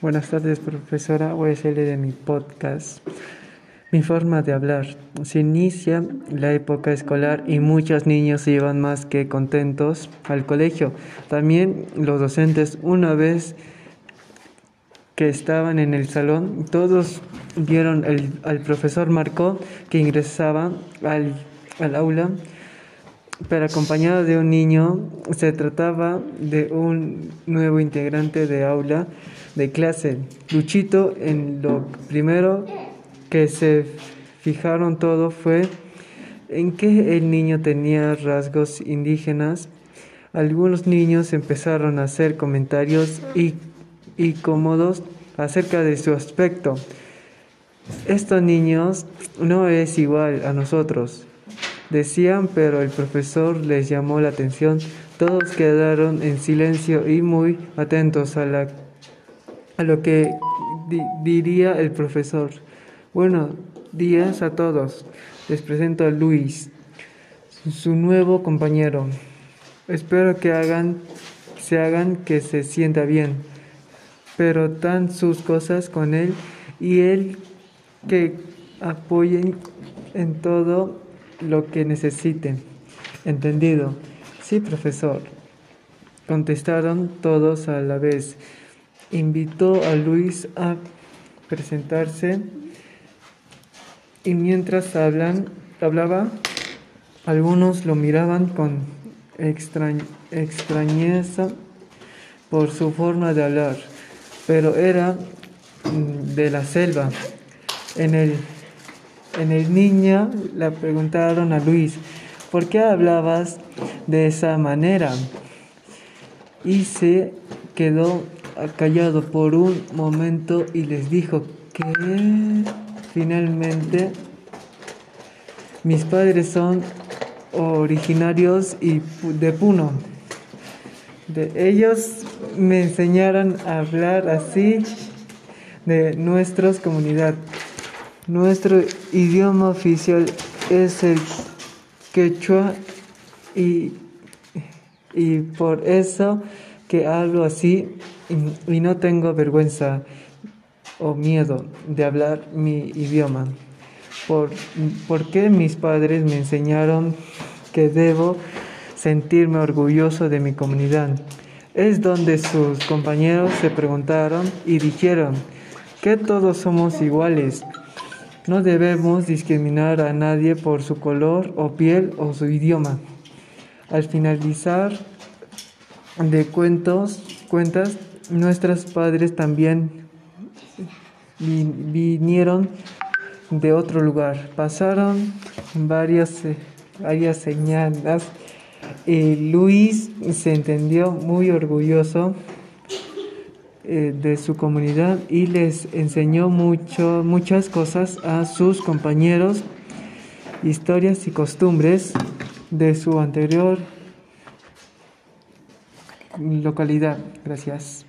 Buenas tardes, profesora. Hacerle de mi podcast. Mi forma de hablar. Se inicia la época escolar y muchos niños se llevan más que contentos al colegio. También los docentes, una vez que estaban en el salón, todos vieron al profesor Marco que ingresaba al, al aula pero acompañado de un niño. Se trataba de un nuevo integrante de aula de clase. Luchito, en lo primero que se fijaron todo fue en que el niño tenía rasgos indígenas. Algunos niños empezaron a hacer comentarios incómodos acerca de su aspecto. Estos niños no es igual a nosotros. Decían, pero el profesor les llamó la atención. Todos quedaron en silencio y muy atentos a, la, a lo que diría el profesor. Buenos días a todos. Les presento a Luis, su nuevo compañero. Espero que hagan, se hagan que se sienta bien, pero tan sus cosas con él y él que apoyen en todo lo que necesiten. ¿Entendido? Sí, profesor. Contestaron todos a la vez. Invitó a Luis a presentarse y mientras hablan, hablaba, algunos lo miraban con extrañeza por su forma de hablar, pero era mm, de la selva. En el en el niño le preguntaron a Luis, ¿por qué hablabas de esa manera? Y se quedó callado por un momento y les dijo que finalmente mis padres son originarios y de Puno. De ellos me enseñaron a hablar así de nuestra comunidad. Nuestro idioma oficial es el quechua y, y por eso que hablo así y, no tengo vergüenza o miedo de hablar mi idioma. Por, porque mis padres me enseñaron que debo sentirme orgulloso de mi comunidad. Es donde sus compañeros se preguntaron y dijeron que todos somos iguales. No debemos discriminar a nadie por su color o piel o su idioma. Al finalizar de cuentos, cuentas, nuestros padres también vinieron de otro lugar. Pasaron varias, varias señales y Luis se entendió muy orgulloso eh, de su comunidad y les enseñó mucho, muchas cosas a sus compañeros, historias y costumbres de su anterior localidad. Gracias.